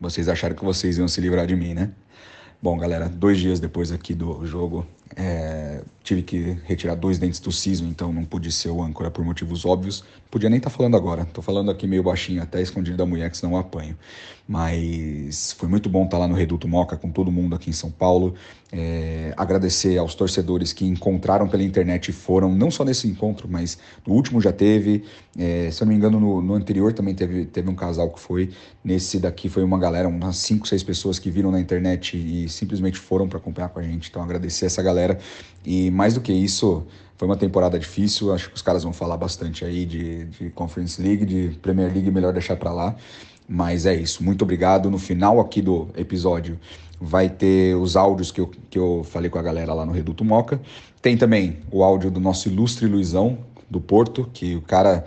vocês acharam que vocês iam se livrar de mim, né? Bom, galera, dois dias depois aqui do jogo, é, tive que retirar dois dentes do siso, então não pude ser o âncora por motivos óbvios. Podia nem estar tá falando agora, tô falando aqui meio baixinho, até escondido da mulher, que senão eu apanho. Mas foi muito bom estar tá lá no Reduto Moca com todo mundo aqui em São Paulo. É, agradecer aos torcedores que encontraram pela internet e foram, não só nesse encontro, mas no último já teve. É, se eu não me engano, no, no, anterior também teve, teve um casal que foi. Nesse daqui foi uma galera, umas 5, 6 pessoas que viram na internet e simplesmente foram para acompanhar com a gente. Então agradecer essa galera. E mais do que isso, foi uma temporada difícil. Acho que os caras vão falar bastante aí de, de Conference League, de Premier League, melhor deixar para lá. Mas é isso. Muito obrigado. No final aqui do episódio vai ter os áudios que eu, que eu falei com a galera lá no Reduto Moca. Tem também o áudio do nosso ilustre Luizão, do Porto, que o cara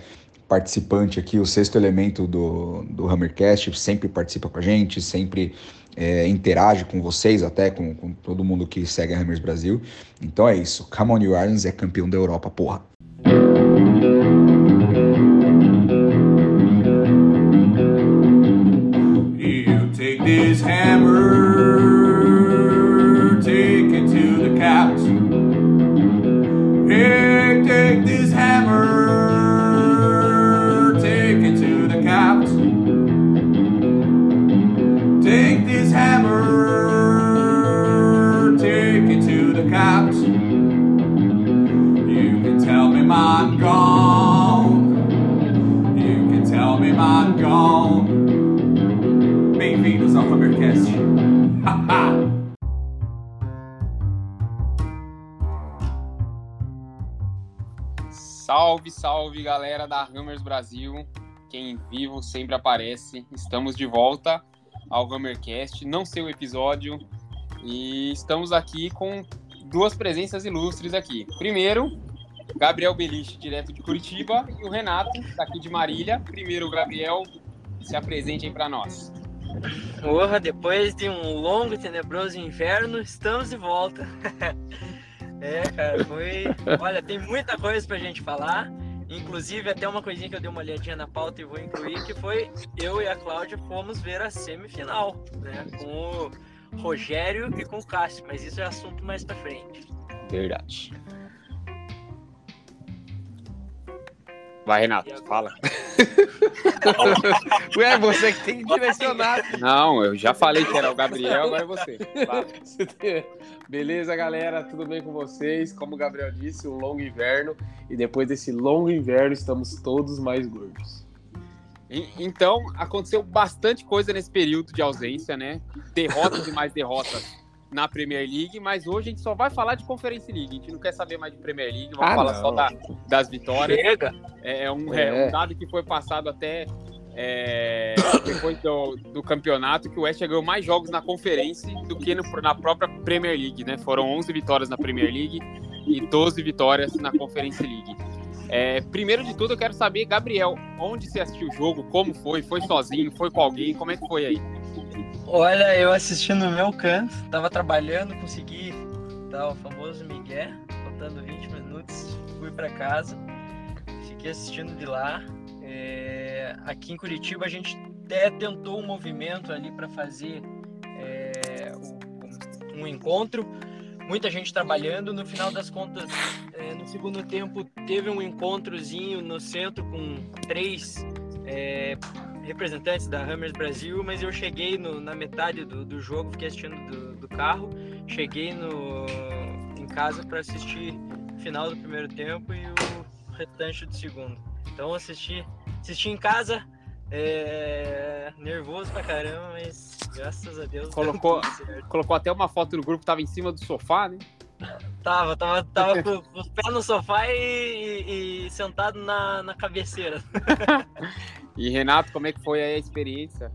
participante aqui, o sexto elemento do, do Hammercast, sempre participa com a gente, sempre é, interage com vocês, até com, com, todo mundo que segue a Hammers Brasil. Então é isso. Come on, New Orleans é campeão da Europa, porra. You take this hammer, salve, galera da Hammers Brasil. Quem vivo sempre aparece. Estamos de volta ao Hammercast, não seu episódio. E estamos aqui com duas presenças ilustres aqui. Primeiro, Gabriel Beliche, direto de Curitiba, e o Renato, daqui de Marília. Primeiro, Gabriel, se apresente aí para nós. Porra, depois de um longo e tenebroso inverno, estamos de volta. é, cara, foi. Olha, tem muita coisa pra gente falar. Inclusive, até uma coisinha que eu dei uma olhadinha na pauta e vou incluir, que foi eu e a Cláudia fomos ver a semifinal, né? Com o Rogério e com o Cássio, mas isso é assunto mais pra frente. Verdade. Vai, Renato, fala. Ué, você que tem que direcionar. Não, eu já falei que era o Gabriel, agora é você. Fala. Beleza, galera? Tudo bem com vocês? Como o Gabriel disse, um longo inverno. E depois desse longo inverno, estamos todos mais gordos. E- Então, aconteceu bastante coisa nesse período de ausência, né? Derrotas e mais derrotas na Premier League, mas hoje a gente só vai falar de Conference League. A gente não quer saber mais de Premier League, vamos Ah, falar não. só da- das vitórias. Chega! É, é um, É. é um dado que foi passado até é, depois do, do campeonato, que o West ganhou mais jogos na conferência do que no- na própria Premier League, né? Foram 11 vitórias na Premier League e 12 vitórias na Conference League. É, primeiro de tudo, eu quero saber, Gabriel, onde você assistiu o jogo, como foi? Foi sozinho? Foi com alguém? Como é que foi aí? Olha, eu assisti no meu canto, tava trabalhando, consegui dar o famoso Miguel, faltando 20 minutos, fui pra casa, fiquei assistindo de lá. É, aqui em Curitiba a gente até tentou um movimento ali para fazer é, o- um encontro, muita gente trabalhando. No final das contas, é, no segundo tempo teve um encontrozinho no centro com três é, representantes da Hammers Brasil, mas eu cheguei no- na metade do, do jogo, fiquei assistindo do, do carro, cheguei no, em casa para assistir o final do primeiro tempo e o restante do segundo. Então assisti, assisti em casa, é, nervoso pra caramba, mas graças a Deus deu Colocou-. Colocou até uma foto no grupo, tava em cima do sofá, né? Tava, tava, tava com, com os pés no sofá e, e- e sentado na, na cabeceira. E Renato, como é que foi a experiência?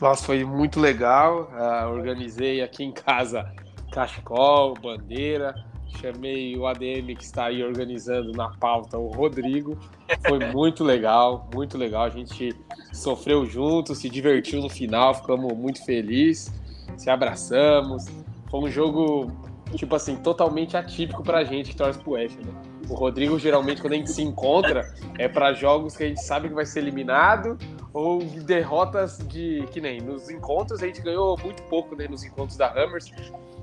Nossa, foi muito legal. Ah, organizei aqui em casa cachecol, bandeira. Chamei o ADM que está aí organizando na pauta, o Rodrigo. Foi muito legal, muito legal. A gente sofreu junto, se divertiu no final, ficamos muito felizes, se abraçamos. Foi um jogo, tipo assim, totalmente atípico pra gente que torce pro F, né? O Rodrigo, geralmente, quando a gente se encontra, é para jogos que a gente sabe que vai ser eliminado ou derrotas de. Que nem nos encontros, a gente ganhou muito pouco né, nos encontros da Hammers.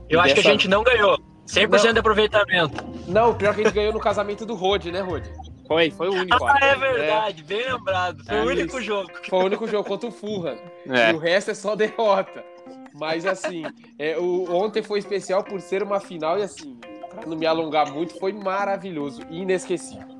Eu acho dessa... que a gente não ganhou. 100% não. de aproveitamento. Não, pior que a gente ganhou no casamento do Rod, né, Rod? Foi, foi o único. Ah, é verdade, é. bem lembrado. Foi é o único isso. jogo. Foi o único jogo contra o Fulham. É. E o resto é só derrota. Mas assim, é, o, ontem foi especial por ser uma final e assim, não me alongar muito, foi maravilhoso inesquecível.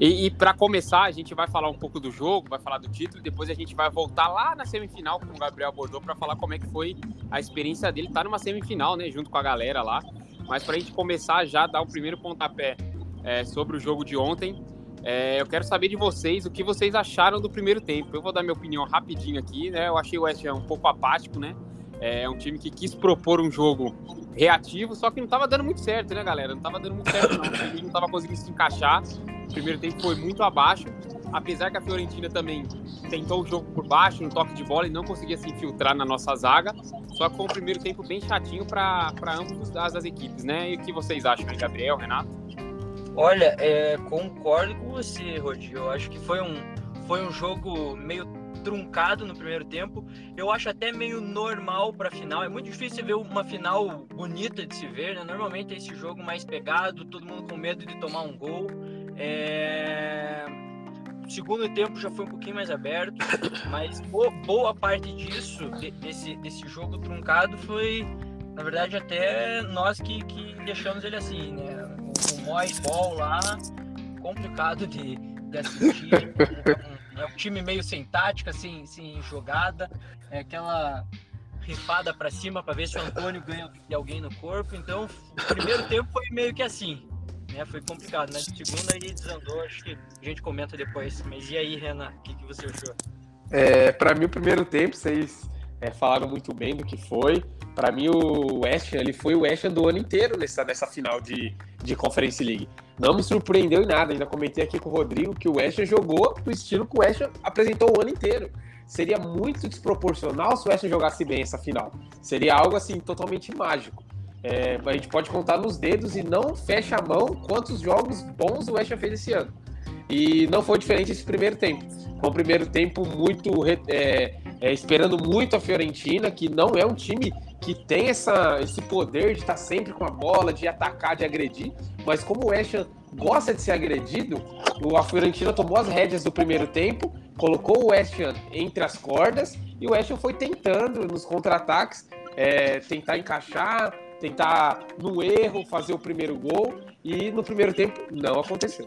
E, e para começar, a gente vai falar um pouco do jogo, vai falar do título, depois a gente vai voltar lá na semifinal com o Gabriel Bordeaux para falar como é que foi a experiência dele estar tá numa semifinal, né, junto com a galera lá. Mas para a gente começar já dar o primeiro pontapé é, sobre o jogo de ontem, é, eu quero saber de vocês o que vocês acharam do primeiro tempo. Eu vou dar minha opinião rapidinho aqui, né? Eu achei o West Ham um pouco apático, né? É um time que quis propor um jogo reativo, só que não estava dando muito certo, né, galera? Não estava dando muito certo, não. O time não estava conseguindo se encaixar. O primeiro tempo foi muito abaixo, apesar que a Fiorentina também tentou o jogo por baixo, no toque de bola, e não conseguia se infiltrar na nossa zaga. Só que foi um primeiro tempo bem chatinho para ambas as, as equipes, né? E o que vocês acham, hein, Gabriel, Renato? Olha, é, concordo com você, Rodi. Eu acho que foi um, foi um jogo meio truncado no primeiro tempo. Eu acho até meio normal para final. É muito difícil ver uma final bonita de se ver, né? Normalmente é esse jogo mais pegado, todo mundo com medo de tomar um gol. É... O segundo tempo já foi um pouquinho mais aberto, mas boa parte disso, desse, desse jogo truncado, foi, na verdade, até nós que, que deixamos ele assim, né? O, o Moy Ball lá, complicado de, de assistir. É um time meio sem tática, sem, sem jogada, é aquela rifada para cima para ver se o Antônio ganha de alguém no corpo. Então, o primeiro tempo foi meio que assim, né? Foi complicado, né? Segunda aí desandou, acho que a gente comenta depois. Mas e aí, Renan, o que, que você achou? É, para mim, o primeiro tempo, vocês é, falaram muito bem do que foi. Para mim, o West ele foi o West do ano inteiro nessa, nessa final de, de Conference League. Não me surpreendeu em nada. Ainda comentei aqui com o Rodrigo que o West jogou do estilo que o West apresentou o ano inteiro. Seria muito desproporcional se o West jogasse bem essa final. Seria algo assim totalmente mágico. É, a gente pode contar nos dedos e não fecha a mão quantos jogos bons o West fez esse ano. E não foi diferente esse primeiro tempo. Foi um primeiro tempo muito é, é, esperando muito a Fiorentina, que não é um time que tem essa, esse poder de estar sempre com a bola, de atacar, de agredir, mas como o Ham gosta de ser agredido, a Fiorentina tomou as rédeas do primeiro tempo, colocou o Ham entre as cordas e o Ham foi tentando nos contra-ataques é, tentar encaixar, tentar no erro fazer o primeiro gol e no primeiro tempo não aconteceu.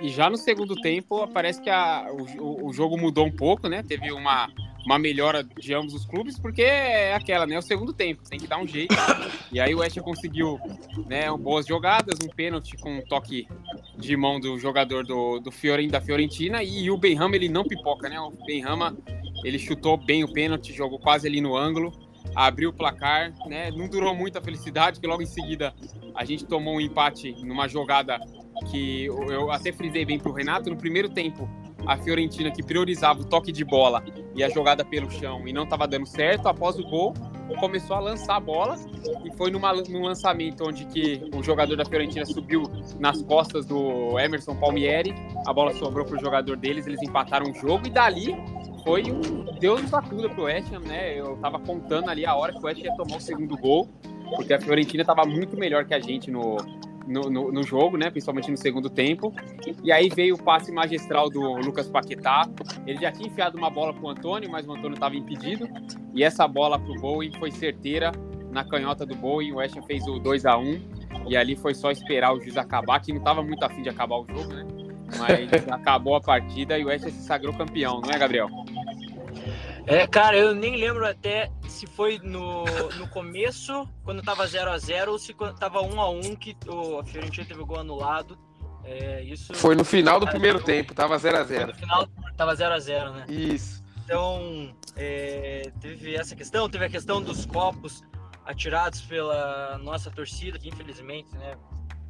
E já no segundo tempo parece que a, o, o jogo mudou um pouco, né? Teve uma uma melhora de ambos os clubes, porque é aquela, né? O segundo tempo, tem que dar um jeito. E aí o West conseguiu né, boas jogadas, um pênalti com um toque de mão do jogador do, do Fioren, da Fiorentina, e o Benrama ele não pipoca, né? O Benrama ele chutou bem o pênalti, jogou quase ali no ângulo, abriu o placar, né? Não durou muito a felicidade, que logo em seguida a gente tomou um empate numa jogada que eu até frisei bem pro Renato, no primeiro tempo a Fiorentina que priorizava o toque de bola e a jogada pelo chão e não estava dando certo, após o gol começou a lançar a bola e foi numa, num lançamento onde que o jogador da Fiorentina subiu nas costas do Emerson Palmieri, a bola sobrou para o jogador deles, eles empataram o jogo e dali foi um Deus nos acuda pro West Ham, né? Eu tava contando ali a hora que o West Ham ia tomar o segundo gol, porque a Fiorentina estava muito melhor que a gente no, no, no, no, jogo, né? Principalmente no segundo tempo. E aí veio o passe magistral do Lucas Paquetá. Ele já tinha enfiado uma bola pro Antônio, mas o Antônio estava impedido. E essa bola pro Bowie foi certeira na canhota do Bowie. O West fez o 2 a 1 E ali foi só esperar o juiz acabar, que não estava muito afim de acabar o jogo, né? Mas acabou a partida e o West se sagrou campeão, não é, Gabriel? É, cara, eu nem lembro até se foi no, no começo, quando tava 0 a 0 ou se tava 1 a 1 que o, a Fiorentina teve o gol anulado. É, isso Foi no final do primeiro tempo, tava 0 a 0 No final tava 0 a 0 né? Isso. Então, é, teve essa questão, teve a questão dos copos atirados pela nossa torcida, que infelizmente, né,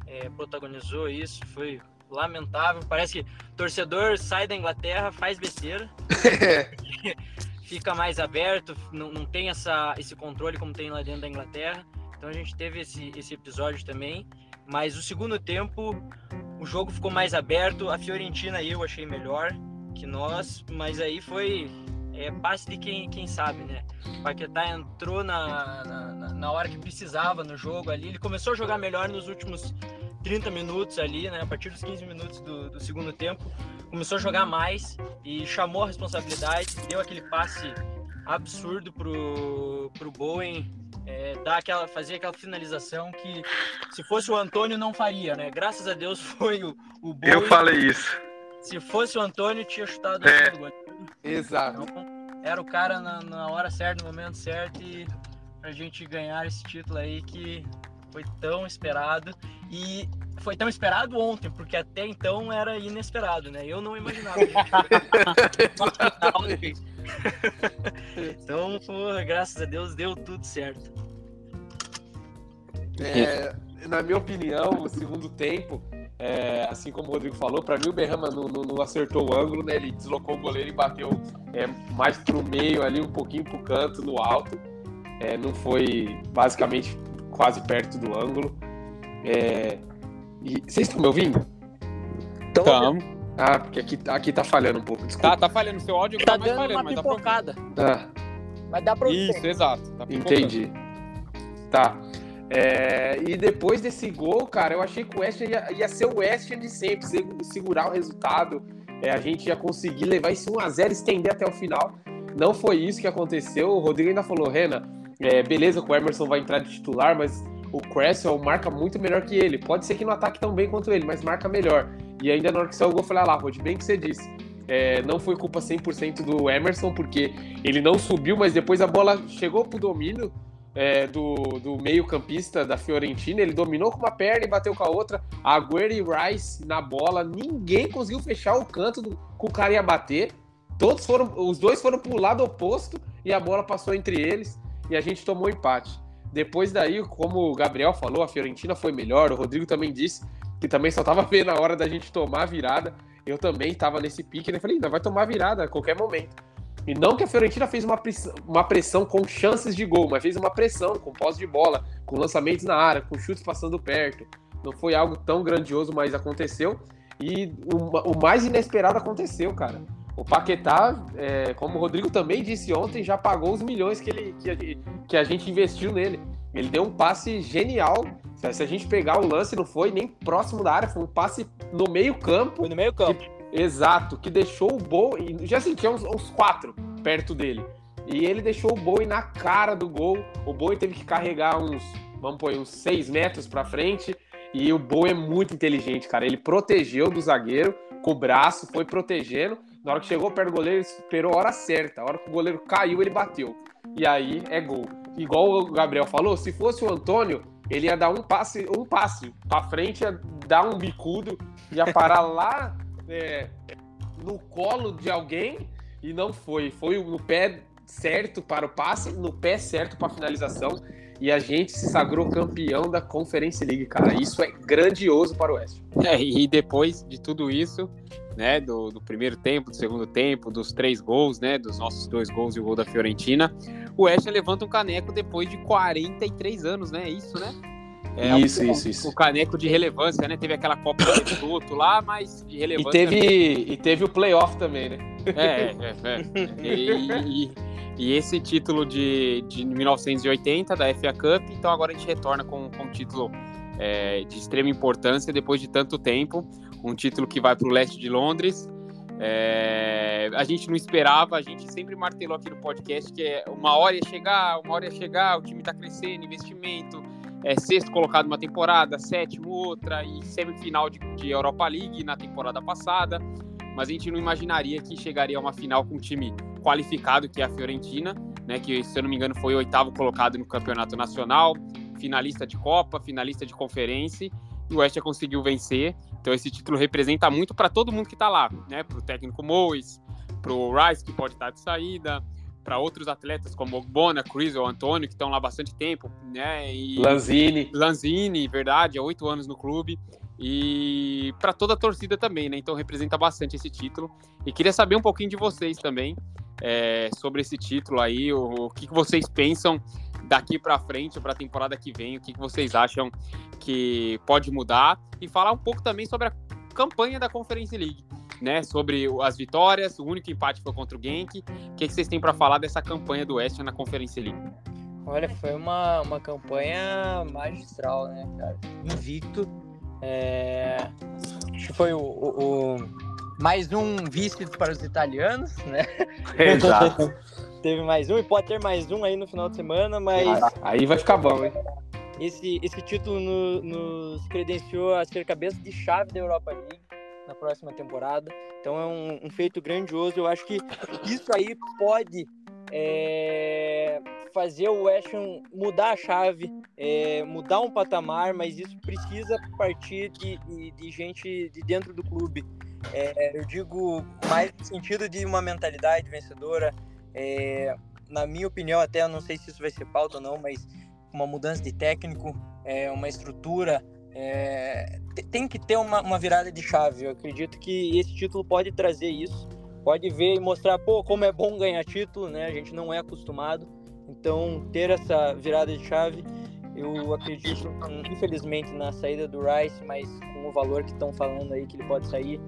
é, protagonizou isso, foi lamentável. Parece que torcedor sai da Inglaterra, faz besteira. fica mais aberto, não, não tem essa, esse controle como tem lá dentro da Inglaterra. Então a gente teve esse, esse episódio também. Mas o segundo tempo, o jogo ficou mais aberto. A Fiorentina eu achei melhor que nós, mas aí foi é, passe de quem, quem sabe, né? O Paquetá entrou na, na, na, hora que precisava no jogo ali. Ele começou a jogar melhor nos últimos 30 minutos ali, né? A partir dos 15 minutos do, do segundo tempo. Começou a jogar mais e chamou a responsabilidade, deu aquele passe absurdo pro, pro Bowen é, dar aquela, fazer aquela finalização que se fosse o Antônio não faria, né? Graças a Deus foi o, o Bowen. Eu falei isso. Se fosse o Antônio, tinha chutado é, o gol. Exato. Então, era o cara na, na, hora certa, no momento certo, e pra gente ganhar esse título aí que foi tão esperado. E foi tão esperado ontem, porque até então era inesperado, né? Eu não imaginava. então, porra, graças a Deus deu tudo certo. É, na minha opinião, o segundo tempo, é, assim como o Rodrigo falou, para mim o Berrama não, não, não, acertou o ângulo, né? Ele deslocou o goleiro e bateu é, mais pro meio ali, um pouquinho pro canto, no alto. É, não foi basicamente quase perto do ângulo. É, e, vocês estão me ouvindo? Estamos. Ah, porque aqui, aqui tá falhando um pouco, desculpa. Tá, tá falhando. Seu áudio tá, tá mais falhando, mas pipocada. dá pra... Ah. Mas dá pra ouvir. Isso, exato. Tá Entendi. Tá. É, e depois desse gol, cara, eu achei que o West ia, ia ser o West de sempre, segurar o resultado. É, a gente ia conseguir levar esse 1x0 estender até o final. Não foi isso que aconteceu. O Rodrigo ainda falou, Rena, é, beleza que o Emerson vai entrar de titular, mas o Cresswell marca muito melhor que ele. Pode ser que não ataque tão bem quanto ele, mas marca melhor. E ainda na hora que saiu o gol, eu falei, ah lá, Rod, bem que você disse. É, não foi culpa 100% do Emerson, porque ele não subiu, mas depois a bola chegou pro domínio é, do, do meio-campista da Fiorentina. Ele dominou com uma perna e bateu com a outra. Agüero e Rice na bola. Ninguém conseguiu fechar o canto do, que o cara ia bater. Todos foram, os dois foram pro lado oposto e a bola passou entre eles e a gente tomou empate. Depois daí, como o Gabriel falou, a Fiorentina foi melhor. O Rodrigo também disse que também só tava vendo a hora da gente tomar a virada. Eu também estava nesse pique, né? Falei, ainda vai tomar a virada a qualquer momento. E não que a Fiorentina fez uma pressão, uma pressão com chances de gol, mas fez uma pressão com posse de bola, com lançamentos na área, com chutes passando perto. Não foi algo tão grandioso, mas aconteceu. E o, o mais inesperado aconteceu, cara. O Paquetá, é, como o Rodrigo também disse ontem, já pagou os milhões que, ele, que, que a gente investiu nele. Ele deu um passe genial. Se a gente pegar o lance, não foi nem próximo da área, foi um passe no meio campo. Foi no meio campo. Que, exato, que deixou o Bowen. Já sentia uns, uns quatro perto dele. E ele deixou o Bowen na cara do gol. O Bowen teve que carregar uns, vamos pôr, uns seis metros para frente. E o Bowen é muito inteligente, cara. Ele protegeu do zagueiro com o braço, foi protegendo. Na hora que chegou perto do goleiro, ele esperou a hora certa. A hora que o goleiro caiu, ele bateu. E aí é gol. Igual o Gabriel falou, se fosse o Antônio, ele ia dar um passe, um passe para frente, ia dar um bicudo, ia parar lá é, no colo de alguém e não foi. Foi no pé certo para o passe, no pé certo para a finalização. E a gente se sagrou campeão da Conference League, cara. Isso é grandioso para o West. É, e depois de tudo isso, né, do, do, primeiro tempo, do segundo tempo, dos três gols, né, dos nossos dois gols e o gol da Fiorentina, o West levanta um caneco depois de 43 anos, né, é isso, né? É, isso, o, isso, isso. O caneco de relevância, né? Teve aquela Copa do outro lá, mas de relevância. E teve, e teve o playoff também, né? É, é, é. E, e, e, esse título de, de 1980 da FA Cup, então agora a gente retorna com, com um título é, de extrema importância depois de tanto tempo um título que vai para o leste de Londres. É, a gente não esperava, a gente sempre martelou aqui no podcast que é uma hora ia chegar, uma hora ia chegar, o time está crescendo, investimento, é sexto colocado uma temporada, sétimo outra e semifinal de, de Europa League na temporada passada, mas a gente não imaginaria que chegaria a uma final com um time qualificado que é a Fiorentina, né, que se eu não me engano foi o oitavo colocado no campeonato nacional, finalista de Copa, finalista de Conferência e o West conseguiu vencer. Então esse título representa muito para todo mundo que está lá, né? Para o técnico Mois, para o Rice que pode estar de saída, para outros atletas como Bona, Chris ou Antônio que estão lá bastante tempo, né? E Lanzini, Lanzini, verdade, há oito anos no clube e para toda a torcida também, né? Então representa bastante esse título. E queria saber um pouquinho de vocês também é, sobre esse título aí, o, o que, que vocês pensam daqui para frente, para a temporada que vem, o que, que vocês acham que pode mudar e falar um pouco também sobre a campanha da Conference League, né? Sobre as vitórias, o único empate foi contra o Genk. O que, que vocês têm para falar dessa campanha do West na Conference League? Olha, foi uma, uma campanha magistral, né, cara? Invicto. É... Acho que foi o, o, o, mais um vice para os italianos, né? Exato. Teve mais um e pode ter mais um aí no final de semana, mas. Aí vai ficar bom, hein? Esse, esse título no, nos credenciou a ser cabeça de chave da Europa League na próxima temporada. Então é um, um feito grandioso. Eu acho que isso aí pode é, fazer o West Ham mudar a chave, é, mudar um patamar, mas isso precisa partir de, de, de gente de dentro do clube. É, eu digo mais no sentido de uma mentalidade vencedora. É, na minha opinião, até não sei se isso vai ser pauta ou não, mas uma mudança de técnico, é, uma estrutura, é, tem que ter uma, uma, virada de chave. Eu acredito que esse título pode trazer isso, pode ver e mostrar, pô, como é bom ganhar título, né? A gente não é acostumado. Então, ter essa virada de chave, eu acredito, infelizmente, na saída do Rice, mas com o valor que estão falando aí que ele pode sair,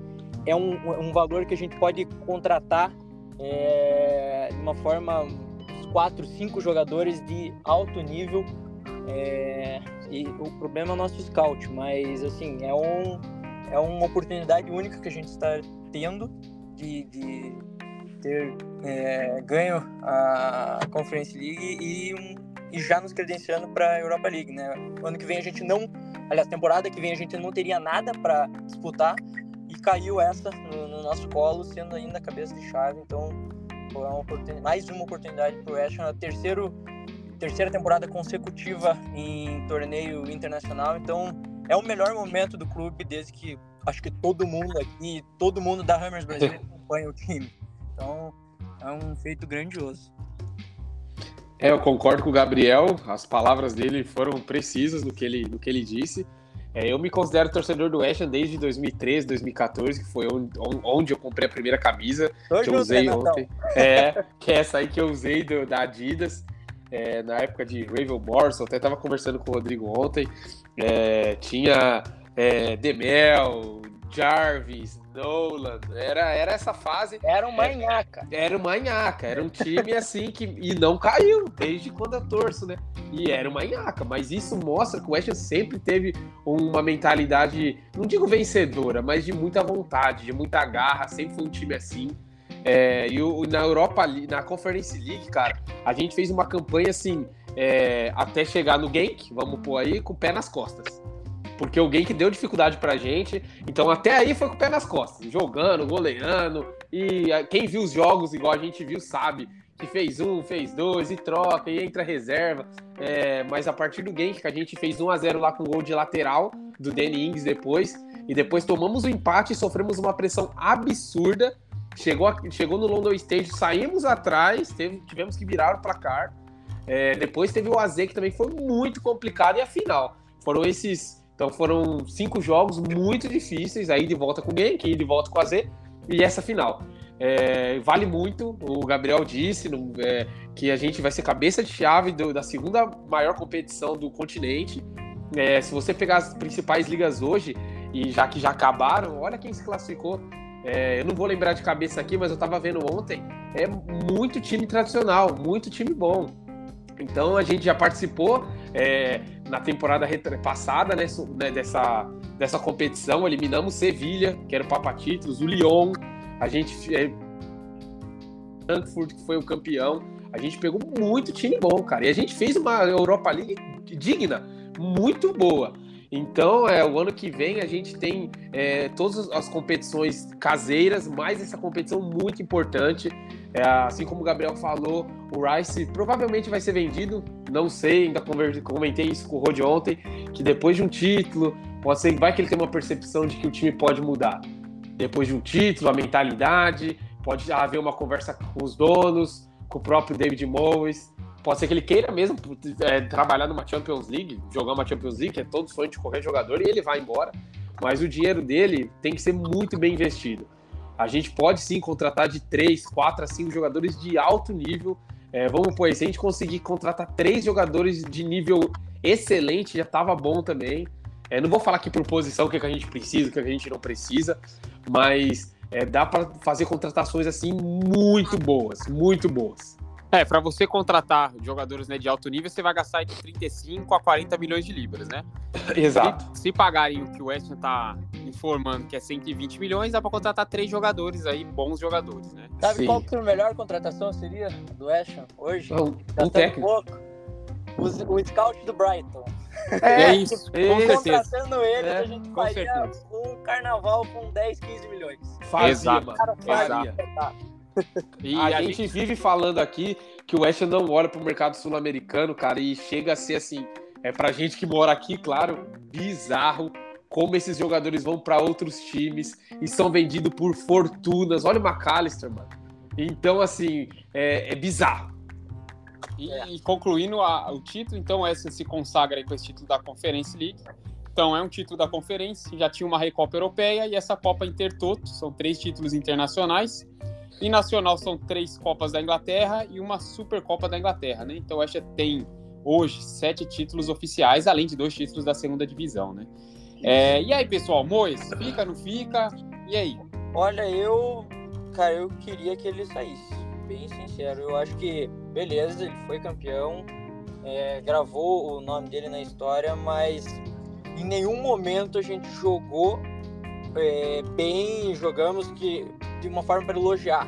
é um, um valor que a gente pode contratar é, de uma forma quatro, cinco jogadores de alto nível. É, e o problema é o nosso scout, mas assim, é, um, é uma oportunidade única que a gente está tendo de, de ter é, ganho a Conference League e, um, e já nos credenciando para a Europa League, né? Ano que vem a gente não, aliás, temporada que vem a gente não teria nada para disputar caiu essa no, no nosso colo, sendo ainda cabeça de chave, então é uma oportunidade, mais uma oportunidade para o West Ham, a terceiro, terceira temporada consecutiva em torneio internacional. Então é o melhor momento do clube desde que acho que todo mundo aqui, todo mundo da Hammers Brasil acompanha o time. Então é um feito grandioso. É, eu concordo com o Gabriel. As palavras dele foram precisas no que ele, no que ele disse. É, eu me considero torcedor do West Ham desde 2013, 2014, que foi onde, eu comprei a primeira camisa que eu usei ontem. É, que é essa aí que eu usei do, da Adidas. É, na época de Ravel Morrison, até estava conversando com o Rodrigo ontem. É, tinha é, Demel, Jarvis, Nolan, era, era essa fase. Era um manhaca. Era, era um manhaca, era um time assim que. E não caiu, desde quando eu torço, né? E era uma manhaca, mas isso mostra que o West sempre teve uma mentalidade, não digo vencedora, mas de muita vontade, de muita garra, sempre foi um time assim. É, e o, na Europa, na Conference League, cara, a gente fez uma campanha assim, é, até chegar no Genk, vamos pôr aí, com o pé nas costas porque o Genk deu dificuldade pra gente. Então até aí foi com o pé nas costas, jogando, goleando. E quem viu os jogos igual a gente viu sabe que fez um, fez dois, e troca, e entra reserva. É, mas a partir do Genk, que a gente fez 1 a 0 lá com o gol de lateral do Danny Ings depois, e depois tomamos o empate e sofremos uma pressão absurda. Chegou, chegou no London Stage, saímos atrás, teve, tivemos que virar o placar. É, depois teve o AZ, que também foi muito complicado, e a final. Foram esses então foram cinco jogos muito difíceis, aí de volta com o Genk, de volta com a Z, e essa final. É, vale muito, o Gabriel disse é, que a gente vai ser cabeça de chave do, da segunda maior competição do continente. É, se você pegar as principais ligas hoje, e já que já acabaram, olha quem se classificou. É, eu não vou lembrar de cabeça aqui, mas eu estava vendo ontem. É muito time tradicional, muito time bom. Então a gente já participou é, na temporada passada né, né, dessa, dessa competição, eliminamos Sevilha, que era o Papa Títulos, o Lyon, a gente é, Frankfurt, que foi o campeão. A gente pegou muito time bom, cara. E a gente fez uma Europa League digna, muito boa. Então, é, o ano que vem a gente tem é, todas as competições caseiras, mais essa competição muito importante. É, assim como o Gabriel falou, o Rice provavelmente vai ser vendido. Não sei, ainda comentei isso com o Rod ontem, que depois de um título, pode ser vai que ele tem uma percepção de que o time pode mudar. Depois de um título, a mentalidade, pode haver uma conversa com os donos, com o próprio David Moyes pode ser que ele queira mesmo é, trabalhar numa Champions League, jogar uma Champions League, que é todo sonho de qualquer jogador, e ele vai embora. Mas o dinheiro dele tem que ser muito bem investido. A gente pode sim contratar de 3, 4 a 5 jogadores de alto nível. É, vamos pôr, se a gente conseguir contratar três jogadores de nível excelente, já estava bom também. É, não vou falar aqui por posição o que, é que a gente precisa, o que, é que a gente não precisa, mas é, dá para fazer contratações assim muito boas, muito boas. É, para você contratar jogadores né, de alto nível, você vai gastar de 35 a 40 milhões de libras, né? Exato. Se, se pagarem o que o West Ham tá informando, que é 120 milhões, dá para contratar três jogadores aí, bons jogadores, né? Sabe Sim. qual que a melhor contratação seria do West hoje? Um, um técnico. Pouco, o, o scout do Brighton. É, é isso, com certeza. Contratando ele, é, a gente faria um carnaval com 10, 15 milhões. Fazia, Exato. mano. Fazia. E a, a gente, gente, vive falando aqui que o West não olha para o mercado sul-americano, cara, e chega a ser assim, é pra gente que mora aqui, claro, bizarro como esses jogadores vão para outros times e são vendidos por fortunas. Olha o McAllister, mano. Então, assim, é, é bizarro. E, e concluindo a, o título, então, essa se consagra com esse título da Conference League. Então, é um título da Conferência, já tinha uma Recopa Europeia e essa Copa Intertoto, são três títulos internacionais. E nacional são três Copas da Inglaterra e uma Supercopa da Inglaterra, né? Então, esta tem hoje sete títulos oficiais, além de dois títulos da segunda divisão, né? É, e aí, pessoal, Mois, fica, não fica? E aí? Olha, eu, cara, eu queria que ele saísse, bem sincero. Eu acho que, beleza, ele foi campeão, é, gravou o nome dele na história, mas em nenhum momento a gente jogou é, bem, jogamos que de uma forma para elogiar.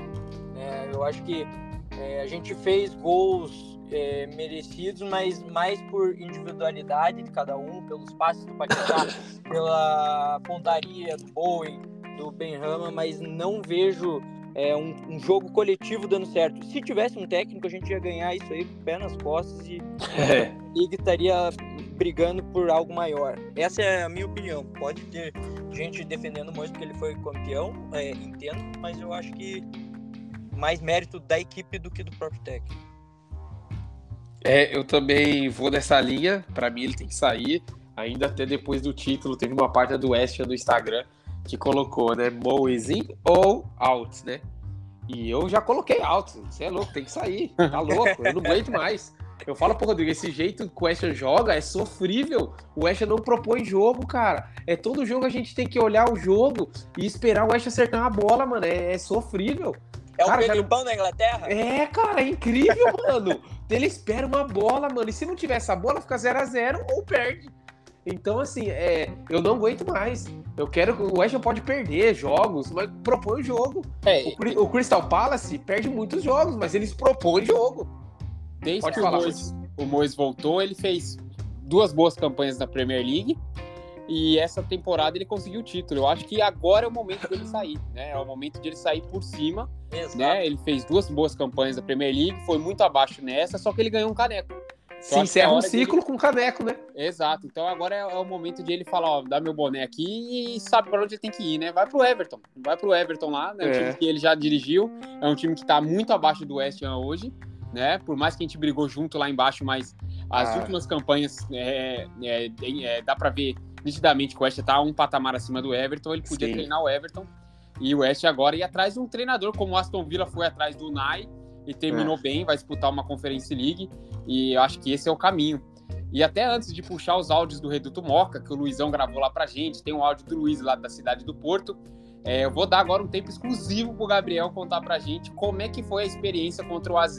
É, eu acho que é, a gente fez gols é, merecidos, mas mais por individualidade de cada um, pelos passes do Paquetá, pela pontaria do Bowen, do Benrama, mas não vejo é, um, um, jogo coletivo dando certo. Se tivesse um técnico, a gente ia ganhar isso aí com o pé nas costas e, é. e estaria brigando por algo maior. Essa é a minha opinião. Pode ter gente defendendo muito porque ele foi campeão, é, entendo, mas eu acho que mais mérito da equipe do que do próprio técnico. É, eu também vou nessa linha. Para mim, ele tem que sair. Ainda até depois do título, teve uma parte do West no Instagram que colocou, né? Moes in ou out, né? E eu já coloquei out. Você é louco, tem que sair. Tá louco, eu não aguento mais. Eu falo pro Rodrigo, esse jeito que o West joga é sofrível. O West não propõe jogo, cara. É todo jogo a gente tem que olhar o jogo e esperar o West acertar uma bola, mano. É, é sofrível. É cara, o Pedro Pão da Inglaterra? É, cara, é incrível, mano. Ele espera uma bola, mano. E se não tiver essa bola, fica 0 a 0 ou perde. Então, assim, é, eu não aguento mais. Eu quero. O West pode perder jogos, mas propõe o jogo. É, o, o, Crystal Palace perde muitos jogos, mas eles propõem jogo. Desde pode que falar, o Mois, o Mois voltou, ele fez duas boas campanhas na Premier League. E essa temporada ele conseguiu o título. Eu acho que agora é o momento dele sair, né? É o momento de ele sair por cima, Exato. né? Ele fez duas boas campanhas da Premier League, foi muito abaixo nessa, só que ele ganhou um caneco. Se encerra um ciclo com caneco, né? Exato. Então agora é, é, o momento de ele falar, ó, dá meu boné aqui e sabe para onde ele tem que ir, né? Vai pro Everton. Vai pro Everton lá, né? É. Um time que ele já dirigiu. É um time que tá muito abaixo do West Ham hoje, né? Por mais que a gente brigou junto lá embaixo, mas as ah. últimas campanhas é, é, é dá para ver nitidamente que o West tá um patamar acima do Everton. Ele podia Sim. treinar o Everton. E o West agora ir atrás de um treinador como o Aston Villa foi atrás do Nai e terminou é. bem, vai disputar uma Conference League e eu acho que esse é o caminho. E até antes de puxar os áudios do Reduto Moca, que o Luizão gravou lá pra gente, tem um áudio do Luiz lá da cidade do Porto. É, eu vou dar agora um tempo exclusivo pro Gabriel contar pra gente como é que foi a experiência contra o AZ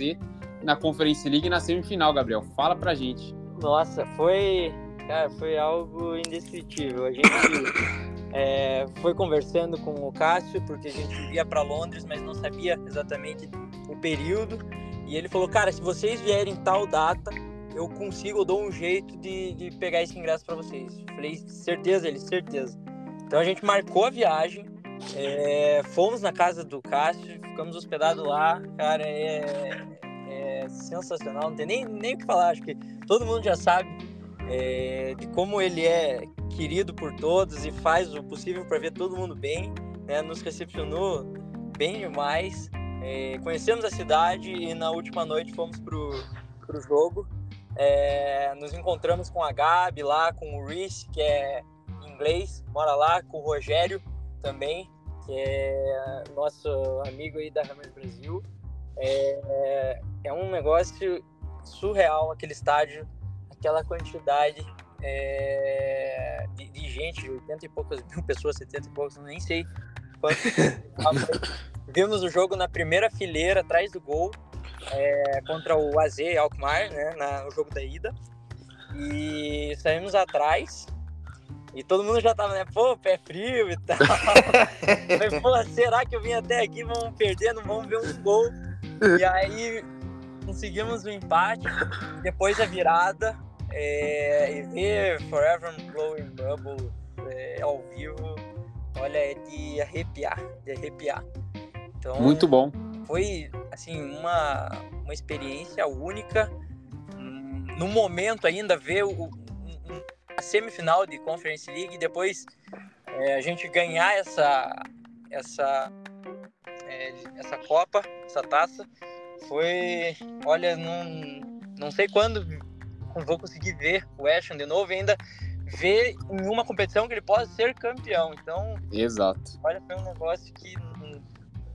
na Conference League e na semifinal, Gabriel. Fala pra gente. Nossa, foi, cara, foi algo indescritível. A gente é, foi conversando com o Cássio, porque a gente ia para Londres, mas não sabia exatamente o período. E ele falou, cara, se vocês vierem tal data, eu consigo, eu dou um jeito de, de pegar esse ingresso para vocês. Falei, certeza, ele, certeza. Então a gente marcou a viagem, é, fomos na casa do Cássio, ficamos hospedados lá. Cara, é, é sensacional, não tem nem, nem o que falar. Acho que todo mundo já sabe é, de como ele é querido por todos e faz o possível para ver todo mundo bem. Né? Nos recepcionou bem demais. É, conhecemos a cidade e na última noite fomos pro, pro jogo. É, nos encontramos com a Gabi lá, com o Reese, que é inglês, mora lá, com o Rogério também, que é nosso amigo aí da Hammers Brasil. É, é um negócio surreal aquele estádio, aquela quantidade é, de, gente, 80 e poucas mil pessoas, 70 e poucas, nem sei quanto. Vimos o jogo na primeira fileira, atrás do gol, é, contra o AZ Alkmaar, né, na, no jogo da ida. E saímos atrás, e todo mundo já tava, né, pô, pé frio e tal. Falei, pô, será que eu vim até aqui, vamos perder, não vamos ver um gol? E aí conseguimos o um empate, depois a virada, é, e ver Forever Blowing Bubble é, ao vivo, olha, é de arrepiar, de arrepiar. Então, Muito bom. Foi, assim, uma, uma experiência única. No momento ainda, ver o, a semifinal de Conference League e depois é, a gente ganhar essa, essa, é, essa Copa, essa taça, foi, olha, não, não sei quando vou conseguir ver o Ashton de novo e ainda ver em uma competição que ele possa ser campeão. Então, exato. Olha, foi um negócio que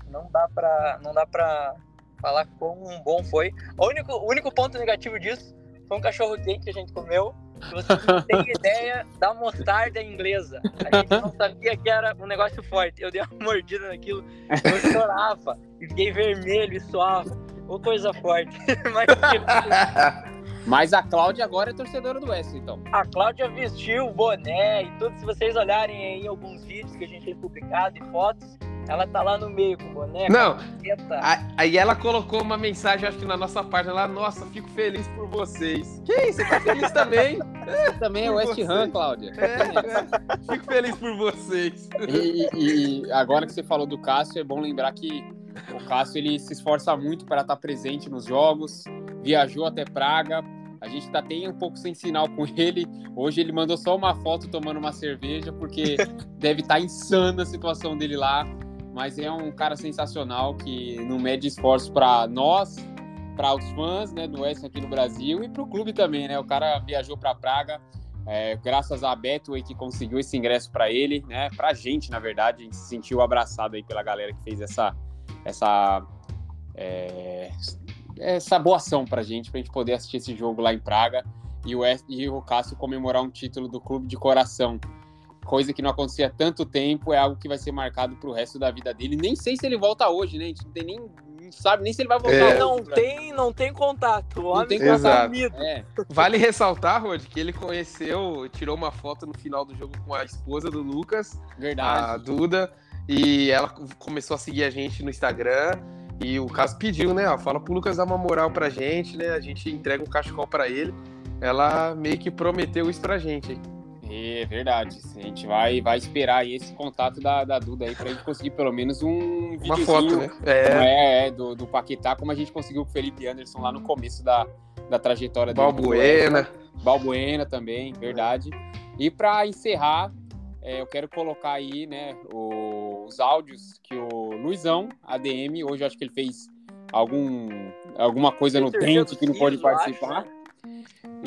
não dá para não dá para falar quão bom foi. O único, o único ponto negativo disso foi um cachorro quente que a gente comeu. Se você não tem ideia da mostarda inglesa. A gente não sabia que era um negócio forte. Eu dei uma mordida naquilo, eu chorava, e fiquei vermelho e suava. Ou coisa forte. Mas, Mas a Cláudia agora é torcedora do West, então. A Cláudia vestiu o boné e tudo. Se vocês olharem aí alguns vídeos que a gente tem publicado e fotos, ela tá lá no meio com o boné. Não. Aí ela colocou uma mensagem, acho que na nossa parte, lá, nossa, fico feliz por vocês. Que isso? Você tá feliz também? É, também é West Ham, Cláudia. É, é. Fico feliz por vocês. E, e, agora que você falou do Cássio, é bom lembrar que o Cássio ele se esforça muito para estar presente nos jogos, viajou até Praga, a gente tá até um pouco sem sinal com ele. Hoje ele mandou só uma foto tomando uma cerveja, porque deve estar tá insana a situação dele lá. Mas é um cara sensacional que não mede esforço para nós, para os fãs né, do West aqui no Brasil e para o clube também. Né? O cara viajou para Praga, é, graças a Betway que conseguiu esse ingresso para ele, né? Para a gente, na verdade, a gente se sentiu abraçado aí pela galera que fez essa, essa é, essa boa ação pra gente, pra gente poder assistir esse jogo lá em Praga e o, e o Cássio comemorar um título do clube de coração. Coisa que não acontecia há tanto tempo, é algo que vai ser marcado pro resto da vida dele. Nem sei se ele volta hoje, né? A gente não tem nem. Não sabe nem se ele vai voltar. É. Não, tem, não tem contato. Não tem contato. É. Vale ressaltar, Rod, que ele conheceu, tirou uma foto no final do jogo com a esposa do Lucas, Verdade. a Duda, e ela começou a seguir a gente no Instagram. E o caso pediu, né? Ó, fala pro Lucas dar uma moral pra gente, né? A gente entrega um cachecol pra ele. Ela meio que prometeu isso pra gente. É verdade. A gente vai, vai esperar aí esse contato da, da Duda aí pra gente conseguir pelo menos um Uma foto, né? É, é, é do, do Paquetá, como a gente conseguiu com o Felipe Anderson lá no começo da, da trajetória dele. Balbuena. Balbuena também, verdade. E para encerrar, é, eu quero colocar aí, né, o, os áudios que o Luizão, ADM, hoje eu acho que ele fez algum, alguma coisa no dente que não pode participar. Acho, né?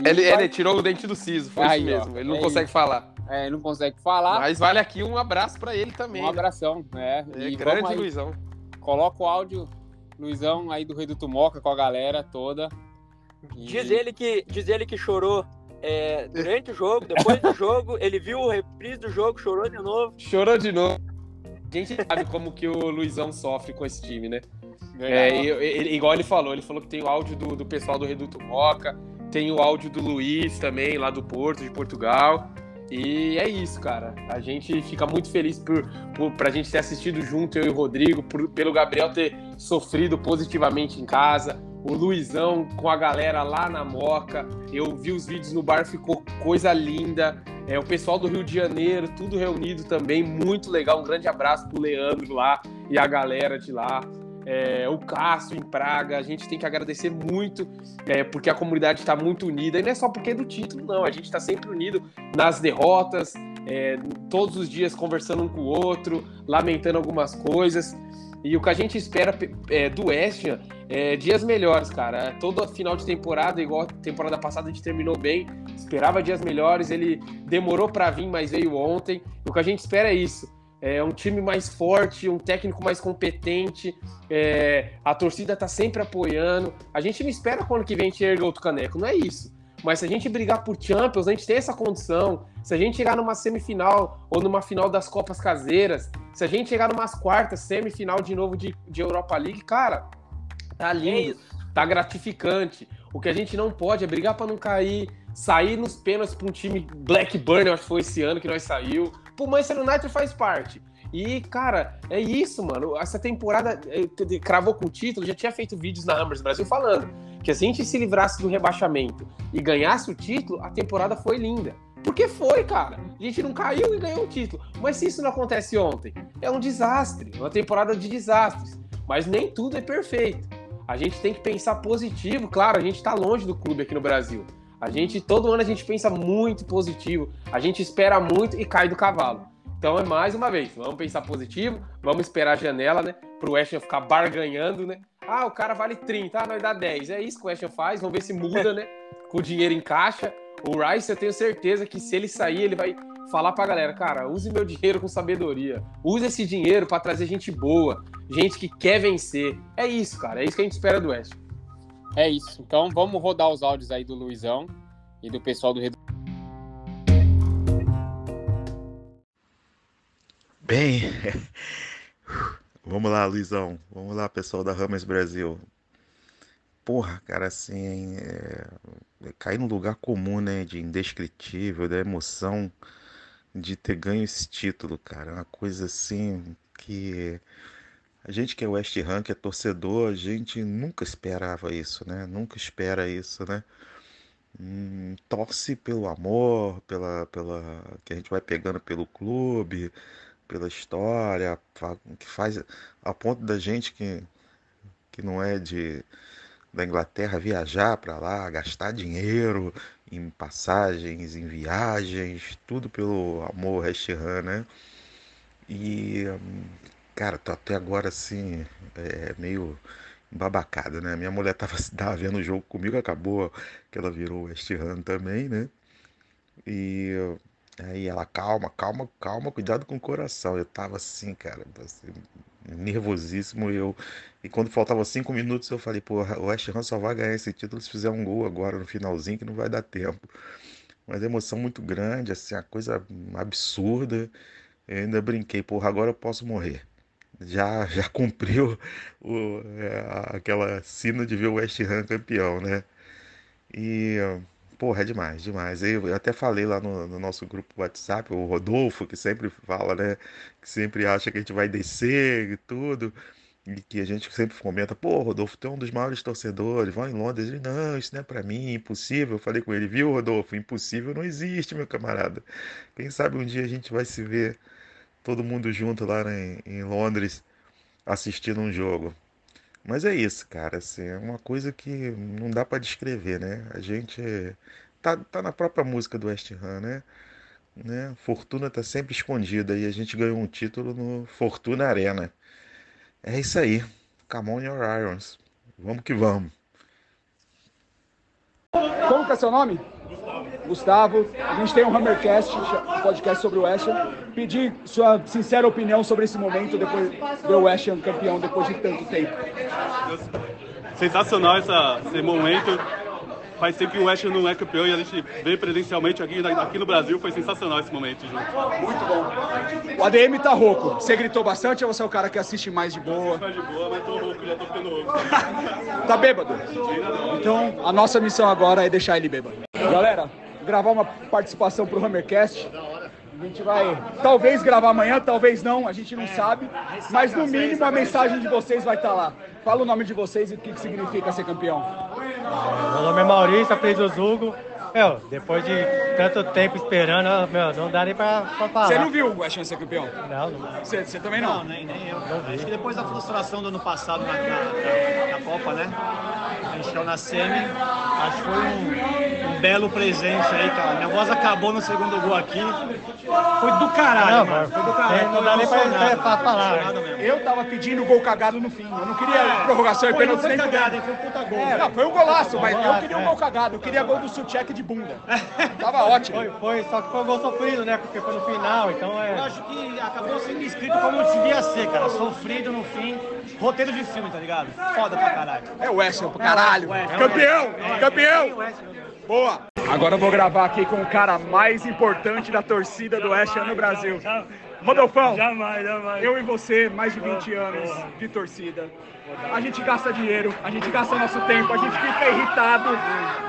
Ele, ele, tirou o dente do siso, foi aí, isso mesmo. Ó, ele não é consegue isso. falar. É, ele não consegue falar. Mas vale aqui um abraço para ele também. Um né? abração, né? É, e grande Luizão. Coloca o áudio, Luizão, aí do Rei do Tumoca com a galera toda. E... Diz ele que diz ele que chorou é, durante o jogo, depois do jogo, ele viu o reprise do jogo, chorou de novo. Chorou de novo. A gente sabe como que o Luizão sofre com esse time, né? É, ele, igual ele falou, ele falou que tem o áudio do, do pessoal do Reduto Moca, tem o áudio do Luiz também, lá do Porto, de Portugal. E é isso, cara. A gente fica muito feliz por, por pra gente ter assistido junto, eu e o Rodrigo, por, pelo Gabriel ter sofrido positivamente em casa, o Luizão com a galera lá na Moca. Eu vi os vídeos no bar, ficou coisa linda. É, o pessoal do Rio de Janeiro, tudo reunido também, muito legal. Um grande abraço pro Leandro lá e a galera de lá é, o Cássio em Praga. A gente tem que agradecer muito, é, porque a comunidade está muito unida. E não é só porque é do título, não. A gente está sempre unido nas derrotas, é, todos os dias conversando um com o outro, lamentando algumas coisas. E o que a gente espera é, do West é dias melhores, cara. Todo final de temporada, igual a temporada passada, a gente terminou bem. Esperava dias melhores. Ele demorou para vir, mas veio ontem. O que a gente espera é isso é um time mais forte, um técnico mais competente, é, a torcida tá sempre apoiando. A gente não espera quando que vem a gente erga outro caneco, não é isso. Mas se a gente brigar por Champions, a gente tem essa condição. Se a gente chegar numa semifinal ou numa final das Copas Caseiras, se a gente chegar numas quartas, semifinal de novo de, de Europa League, cara, tá lindo, tá gratificante. O que a gente não pode é brigar para não cair, sair nos pênaltis para um time Blackburn, eu acho que foi esse ano que nós saiu. Pô, Manchester United faz parte. E, cara, é isso, mano. Essa temporada eh, cravou com o título, já tinha feito vídeos na Hammers Brasil falando que se a gente se livrasse do rebaixamento e ganhasse o título, a temporada foi linda. Porque foi, cara. A gente não caiu e ganhou o título. Mas se isso não acontece ontem, é um desastre, uma temporada de desastres. Mas nem tudo é perfeito. A gente tem que pensar positivo. Claro, a gente está longe do clube aqui no Brasil. A gente, todo ano a gente pensa muito positivo. A gente espera muito e cai do cavalo. Então é mais uma vez, vamos pensar positivo, vamos esperar a janela, né? Pro Ham ficar barganhando, né? Ah, o cara vale 30, ah, nós dá 10. É isso que o Ham faz, vamos ver se muda, né? Com o dinheiro em caixa. O Rice, eu tenho certeza que se ele sair, ele vai falar pra galera, cara, use meu dinheiro com sabedoria. Use esse dinheiro para trazer gente boa, gente que quer vencer. É isso, cara, é isso que a gente espera do West. É isso. Então vamos rodar os áudios aí do Luizão e do pessoal do Bem, vamos lá, Luizão. Vamos lá, pessoal da Ramas Brasil. Porra, cara, assim, é... é cair num lugar comum, né? De indescritível, da emoção de ter ganho esse título, cara. Uma coisa assim que a gente que é West Ham, que é torcedor, a gente nunca esperava isso, né? Nunca espera isso, né? Hum, torce pelo amor, pela, pela que a gente vai pegando pelo clube, pela história, que faz a ponto da gente que, que não é de da Inglaterra viajar para lá, gastar dinheiro em passagens, em viagens, tudo pelo amor West Ham, né? E cara, tô até agora assim, é, meio babacada, né? Minha mulher tava, tava vendo o jogo comigo, acabou que ela virou West Ham também, né? E Aí ela, calma, calma, calma, cuidado com o coração. Eu tava assim, cara, assim, nervosíssimo. Eu, e quando faltava cinco minutos, eu falei, pô, o West Ham só vai ganhar esse título se fizer um gol agora no finalzinho, que não vai dar tempo. Mas emoção muito grande, assim, a coisa absurda. Eu ainda brinquei, porra, agora eu posso morrer. Já, já cumpriu o, é, aquela sina de ver o West Ham campeão, né? E Porra, é demais, demais. Eu, eu até falei lá no, no, nosso grupo WhatsApp, o Rodolfo, que sempre fala, né? Que sempre acha que a gente vai descer e tudo. E que a gente sempre comenta, pô, Rodolfo, tu é um dos maiores torcedores, vai em Londres. Ele, não, isso não é para mim, impossível. Eu falei com ele, viu, Rodolfo? Impossível não existe, meu camarada. Quem sabe um dia a gente vai se ver todo mundo junto lá em, em Londres assistindo um jogo. Mas é isso, cara, assim, é uma coisa que não dá para descrever, né? A gente tá, tá na própria música do West Ham, né? né? Fortuna tá sempre escondida e a gente ganhou um título no Fortuna Arena. É isso aí. Come on your irons. Vamos que vamos. Como que é seu nome? Gustavo. A gente tem um Hammercast, um podcast sobre o West Ham. Pedir sua sincera opinião sobre esse momento depois do West Ham campeão depois de tanto tempo. Sensacional essa, esse momento. Faz tempo que o West não é campeão e a gente vê presencialmente aqui, aqui no Brasil. Foi sensacional esse momento junto. Muito bom. O ADM tá rouco. Você gritou bastante ou você é o cara que assiste mais de boa? Mais de boa, mas tô rouco, já tô ficando rouco. tá bêbado? Então, a nossa missão agora é deixar ele bêbado. Galera, gravar uma participação pro Hammercast. A gente vai talvez gravar amanhã, talvez não, a gente não sabe. Mas no mínimo a mensagem de vocês vai estar lá. Fala o nome de vocês e o que, que significa ser campeão. Meu nome é Maurício, apelido Zugo. Meu, depois de tanto tempo esperando, meu, não dá nem pra, pra falar. Você não viu o West Ham ser campeão? Não, não. Você, você também não? Não, nem, nem eu. Não Acho que depois da frustração do ano passado na, na, na, na Copa, né? A gente caiu na semi. Acho que foi um, um, belo presente aí, cara. Minha voz acabou no segundo gol aqui. Foi do caralho, não, mano. Foi do caralho. Não dá nem pra, pra, pra falar. Eu tava pedindo gol cagado no fim. Eu não queria é. prorrogação e pênalti nem cagado, foi um puta gol. É, não, foi um golaço, mas eu queria um gol cagado. Eu queria gol do Suchek de bunda. Tava ótimo. Foi, foi, só que foi um gol sofrido, né? Porque foi no final, então é. Eu acho que acabou sendo escrito como devia ser, cara. Sofrido no fim. Roteiro de filme, tá ligado? Foda pra caralho. É o West, caralho. É, Campeão! Campeão! Boa! Agora eu vou gravar aqui com o cara mais importante da torcida do Oeste no Brasil. Rodolfão, Jamais, jamais. eu e você, mais de 20 anos de torcida. A gente gasta dinheiro, a gente gasta nosso tempo, a gente fica irritado.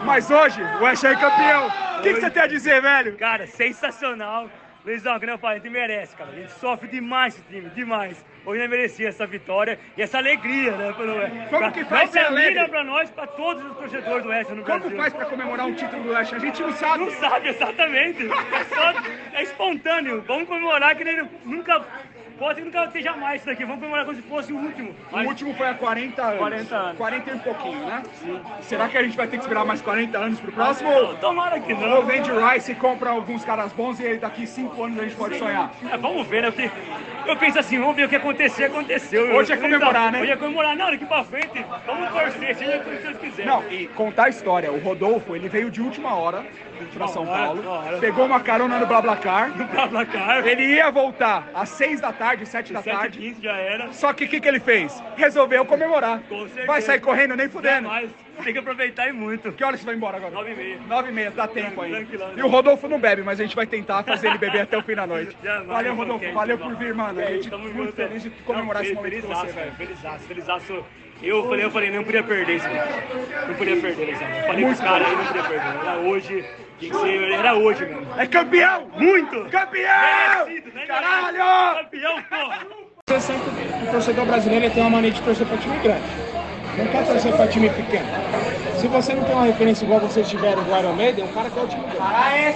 Mas hoje, o Oeste é campeão. O que, que você tem a dizer, velho? Cara, sensacional. Luizão, que não falei, a gente merece, cara. A gente sofre demais esse time, demais. Hoje nós merecia essa vitória e essa alegria, né? Pelo, Como que faz pra alegria pra nós, pra todos os torcedores do Oeste no Como Brasil. faz pra comemorar um título do Oeste? A gente não sabe. Não sabe exatamente. É, só, é espontâneo. Vamos comemorar que nem nunca. Pode que nunca seja mais isso daqui. Vamos comemorar como se fosse o último. O último foi há 40 anos. 40 anos. 40 e um pouquinho, né? Será que a gente vai ter que esperar mais 40 anos pro próximo? Não, tomara que não. Ou vende Rice e compra alguns caras bons e aí daqui 5 anos a gente pode sonhar. É, vamos ver, né? Porque eu penso assim, vamos ver o que acontecer, aconteceu. Hoje é comemorar, né? Hoje é comemorar. Não, daqui pra frente, vamos torcer, seja o que Deus quiser. Não, e contar a história. O Rodolfo, ele veio de última hora pra São Paulo, pegou uma carona no Blablacar. No Blablacar. Ele ia voltar às 6 da tarde, 7 da tarde. 7h15 já era. Só que o que, que ele fez? Resolveu comemorar. Com certeza. Vai sair correndo nem fudendo. Tem que aproveitar e muito. Que horas você vai embora agora? 9h30. 9 e meia, dá tempo aí. E o Rodolfo não bebe, mas a gente vai tentar fazer ele beber até o fim da noite. Jamais, Valeu, Rodolfo. ok, Valeu irmão. por vir, mano. A gente tamo muito junto. feliz de comemorar Não, esse momento com felizaço, você, velho. Felizaço, felizaço. Eu falei, eu falei, não podia perder isso. Não podia perder isso. Falei pros caras não podia perder. Hoje, tinha que ser, era hoje mesmo. É campeão! Muito! Campeão! Merecido, né, Caralho! Campeão, porra! O torcedor brasileiro tem uma mania de torcer para time grande. Não quer torcer para time pequeno. Se você não tem uma referência igual vocês tiveram do Iron Maiden, o cara quer o time grande.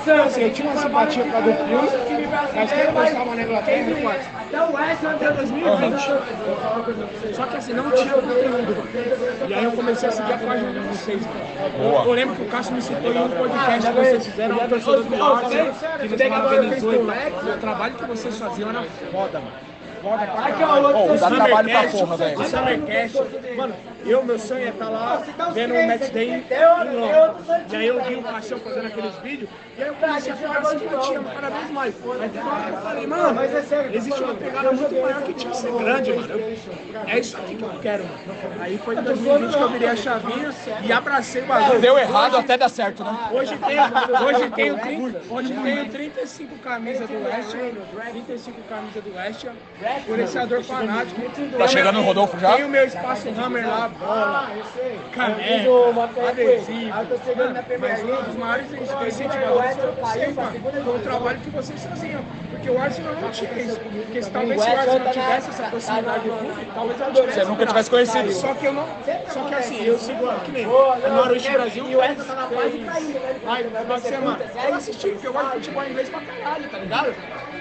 Então, assim, eu tinha uma simpatia para do Cruz, mas quem gostava na Inglaterra era o Arsenal. Até 2020. Só que assim, não tinha conteúdo. E aí eu comecei a seguir a página de vocês. Eu, eu lembro que o Cássio me citou em um podcast que vocês fizeram, um torcedor do Arsenal, que você parabenizou. E o trabalho que vocês faziam era foda, mano. Foda pra caralho. Dá trabalho pra Summercast, porra, velho. O Summercast, mano, eu, meu sonho é estar lá vendo o Match Day em Londres. E aí eu vi o Caixão fazendo aqueles vídeos, e aí eu comecei a ficar simpatia cada vez mais. Mas que eu falei, mano, existe uma pegada muito maior que tinha que ser grande, mano. É isso aqui que eu quero, mano. Aí foi em 2020 que eu virei a chavinha e abracei o bagulho. Deu errado até dar certo, né? Hoje tenho, hoje tenho, 30, hoje tenho 35 camisas do West, 35 camisas do West, colecionador fanático. Tá chegando o Rodolfo já? Tenho meu espaço Hammer lá, bola, caneca, adesivo. Mas um dos maiores incentivadores foi o trabalho que vocês faziam. Porque o Arsenal não tinha isso. Porque se talvez se o Arsenal não tivesse essa proximidade de clube, talvez eu não tivesse. Você nunca tivesse conhecido. Só que eu não. Só que assim, eu sigo que nem no Noroeste Brasil e o Edson tá na fase Aí, no final de semana. Eu assisti, porque eu gosto de futebol inglês pra caralho, tá ligado?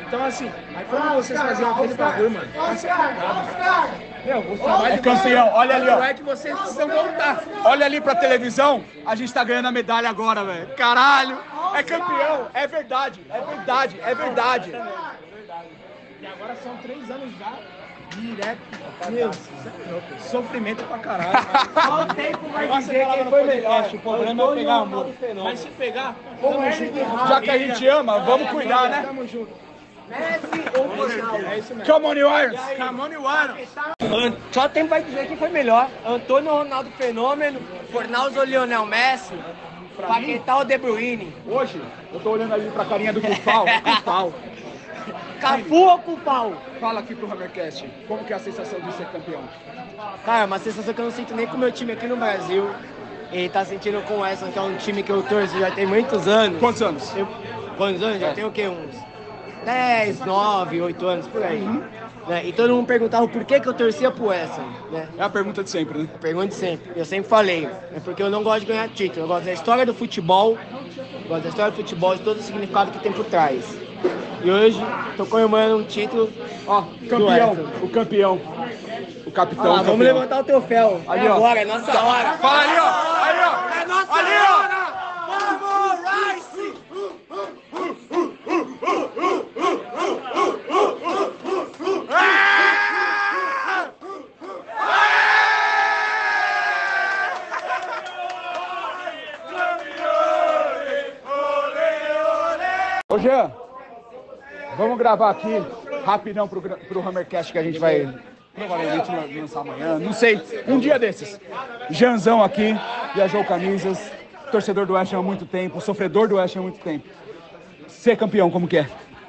Então assim, aí quando vocês faziam aquele bagulho, mano, tá sempre ligado. Meu, o trabalho É campeão, olha ali, ó. É que vocês precisam voltar. Olha ali pra televisão, a gente tá ganhando a medalha agora, velho. Caralho! É campeão! É verdade, é verdade, é verdade. E agora são três anos já direto. Meu, é. Sofrimento pra caralho. Qual o tempo vai dizer quem foi melhor? O problema é pegar amor. Mas se pegar. Já que a gente ama, vamos cuidar, né? Tamo junto. Messi ou Ronaldo? É isso mesmo. Come on, Warriors! Come on, Warriors! Só o tempo vai dizer quem foi melhor. Antônio Ronaldo Fenômeno, Fornaldo ou Lionel Messi, Paquetá ou De Bruyne, Hoje, eu tô olhando ali pra carinha do Cufal. Cufal. Cafu ou Cupau? Fala aqui pro Hammercast, como que é a sensação de ser campeão? Cara, uma sensação que eu não sinto nem com o meu time aqui no Brasil. E tá sentindo com essa, que é um time que eu torço já tem muitos anos. Quantos anos? Eu, quantos anos? Já É. tem o quê? Uns 10, 9, 8 anos por aí. Né? E todo mundo perguntava por que, que eu torcia pro Wesson. Né? É a pergunta de sempre, né? Pergunte sempre. Eu sempre falei. É porque eu não gosto de ganhar título. Eu gosto da história do futebol. Gosto da história do futebol e todo o significado que tem por trás. E hoje tô comemorando um título. Ó, campeão, o campeão. O capitão. Olha lá, vamos campeão. levantar o troféu. Ali, é ó. agora, é nossa hora. Fala ali, ó! Ali, ó! É nossa Ali, ó! hora! Vamos, Rice! Ô Jean, vamos gravar aqui rapidão pro, pro Hammercast que a gente vai provavelmente lançar amanhã, não sei, um dia desses. Jeanzão aqui, viajou camisas. torcedor do West há muito tempo, sofredor do West há muito tempo. Ser campeão, como que é?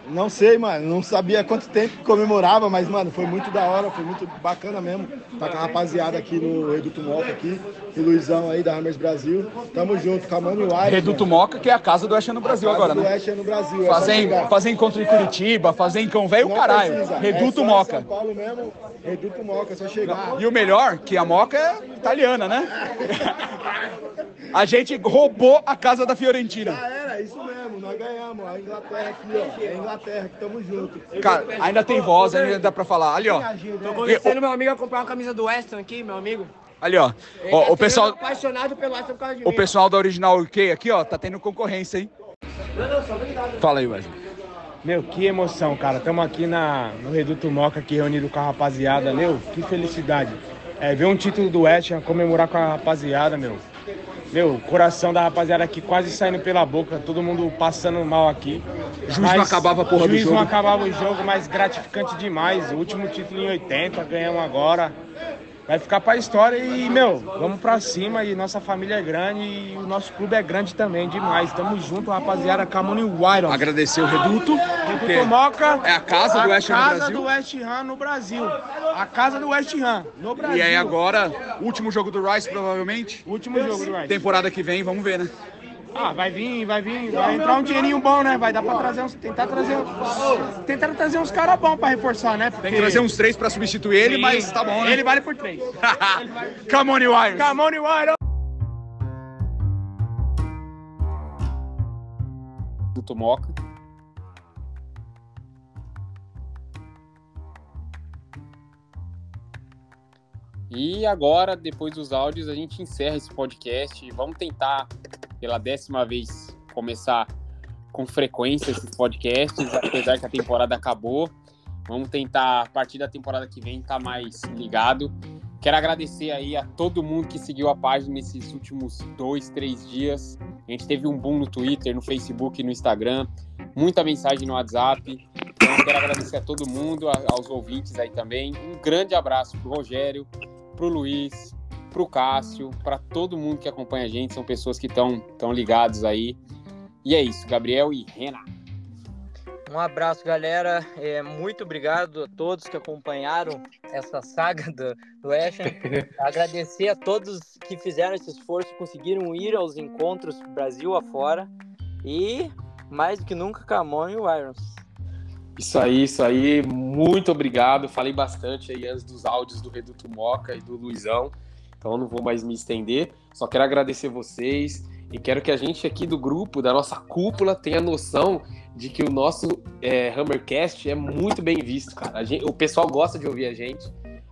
Não sei, mano. Não sabia quanto tempo comemorava, mas, mano, foi muito da hora, foi muito bacana mesmo. Tá com a rapaziada aqui no Reduto Moca aqui, e o Luizão aí da Hammers Brasil. Tamo junto, com a Mano. Reduto Moca, que é a casa do Ham no Brasil A casa agora, do né? Ham no Brasil, é Fazer, chegar. fazer encontro em Curitiba, fazer em Cão Velho, caralho. precisa, Reduto é Moca. São Paulo mesmo, Reduto Moca, é só chegar. E o melhor, que a Moca é italiana, né? A gente roubou a casa da Fiorentina. Já era, isso mesmo, nós ganhamos. A Inglaterra aqui, ó. É a Inglaterra que tamo junto. Cara, ainda tem voz, ainda dá pra falar. Ali, ó. Tô convencendo meu amigo a comprar uma camisa do Weston aqui, meu amigo. Ali, ó. Ó, tá o pessoal, apaixonado pelo Weston por causa de o mim. pessoal da Original UK aqui, ó, tá tendo concorrência, hein? Fala aí, Wesley. Meu, que emoção, cara. Estamos aqui na, no Reduto Moca, aqui reunido com a rapaziada, meu. Que felicidade. É, ver um título do West comemorar com a rapaziada, meu. Meu, coração da rapaziada aqui quase saindo pela boca, todo mundo passando mal aqui. Juiz não acabava a porra do juiz jogo. não acabava o jogo, mas gratificante demais. O último título em 80, ganhamos agora. Vai ficar pra história e, meu, vamos pra cima e nossa família é grande e o nosso clube é grande também, demais. Tamo junto, rapaziada, Camone Wyron. Agradecer o Reduto. Reduto Moca. É a casa do West Ham no A casa Brasil. do West Ham no Brasil. A casa do West Ham no Brasil. E aí agora, último jogo do Rice, provavelmente. Último jogo do Rice. Temporada que vem, vamos ver, né? Ah, vai vir, vai vir, vai entrar um dinheirinho bom, né? Vai dar pra trazer uns, tentar trazer, uns- tentar trazer uns caras bons pra reforçar, né? Tem que trazer uns três pra substituir ele, Sim, mas tá bom, né? Ele vale por três. Come on, Wires. Come on, Wires. do Tomoca. E agora, depois dos áudios, a gente encerra esse podcast. Vamos tentar, pela décima vez, começar com frequência esses podcasts, apesar que a temporada acabou. Vamos tentar, a partir da temporada que vem, estar mais ligado. Quero agradecer aí a todo mundo que seguiu a página nesses últimos dois, três dias. A gente teve um boom no Twitter, no Facebook, no Instagram, muita mensagem no WhatsApp. Então, quero agradecer a todo mundo, a- aos ouvintes aí também. Um grande abraço pro Rogério, pro Luiz, pro Cássio, para todo mundo que acompanha a gente. São pessoas que estão tão ligados aí. E é isso, Gabriel e Renan. Um abraço, galera. É, muito obrigado a todos que acompanharam essa saga do, do Ham. Agradecer a todos que fizeram esse esforço, conseguiram ir aos encontros Brasil afora. E, mais do que nunca, Camon e o Irons. Isso aí, isso aí. Muito obrigado. Falei bastante aí antes dos áudios do Reduto Moca e do Luizão. Então não vou mais me estender. Só quero agradecer vocês e quero que a gente aqui do grupo, da nossa cúpula, tenha noção de que o nosso é, Hammercast é muito bem visto, cara. Gente- o pessoal gosta de ouvir a gente.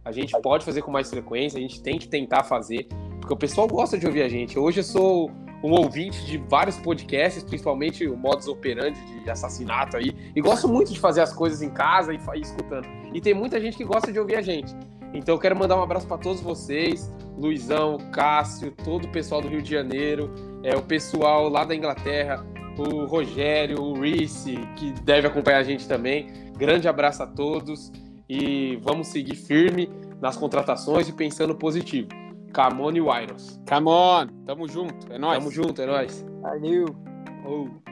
A gente pode fazer com mais frequência, a gente tem que tentar fazer, porque o pessoal gosta de ouvir a gente. Hoje eu sou um ouvinte de vários podcasts, principalmente o modus operandi de assassinato aí, e gosto muito de fazer as coisas em casa e, e escutando. E tem muita gente que gosta de ouvir a gente. Então eu quero mandar um abraço para todos vocês, Luizão, Cássio, todo o pessoal do Rio de Janeiro, é, o pessoal lá da Inglaterra, o Rogério, o Reese, que deve acompanhar a gente também. Grande abraço a todos e vamos seguir firme nas contratações e pensando positivo. Camone Wiros. Come on, tamo junto, é nóis. Tamo junto, é nóis. Valeu. Oh.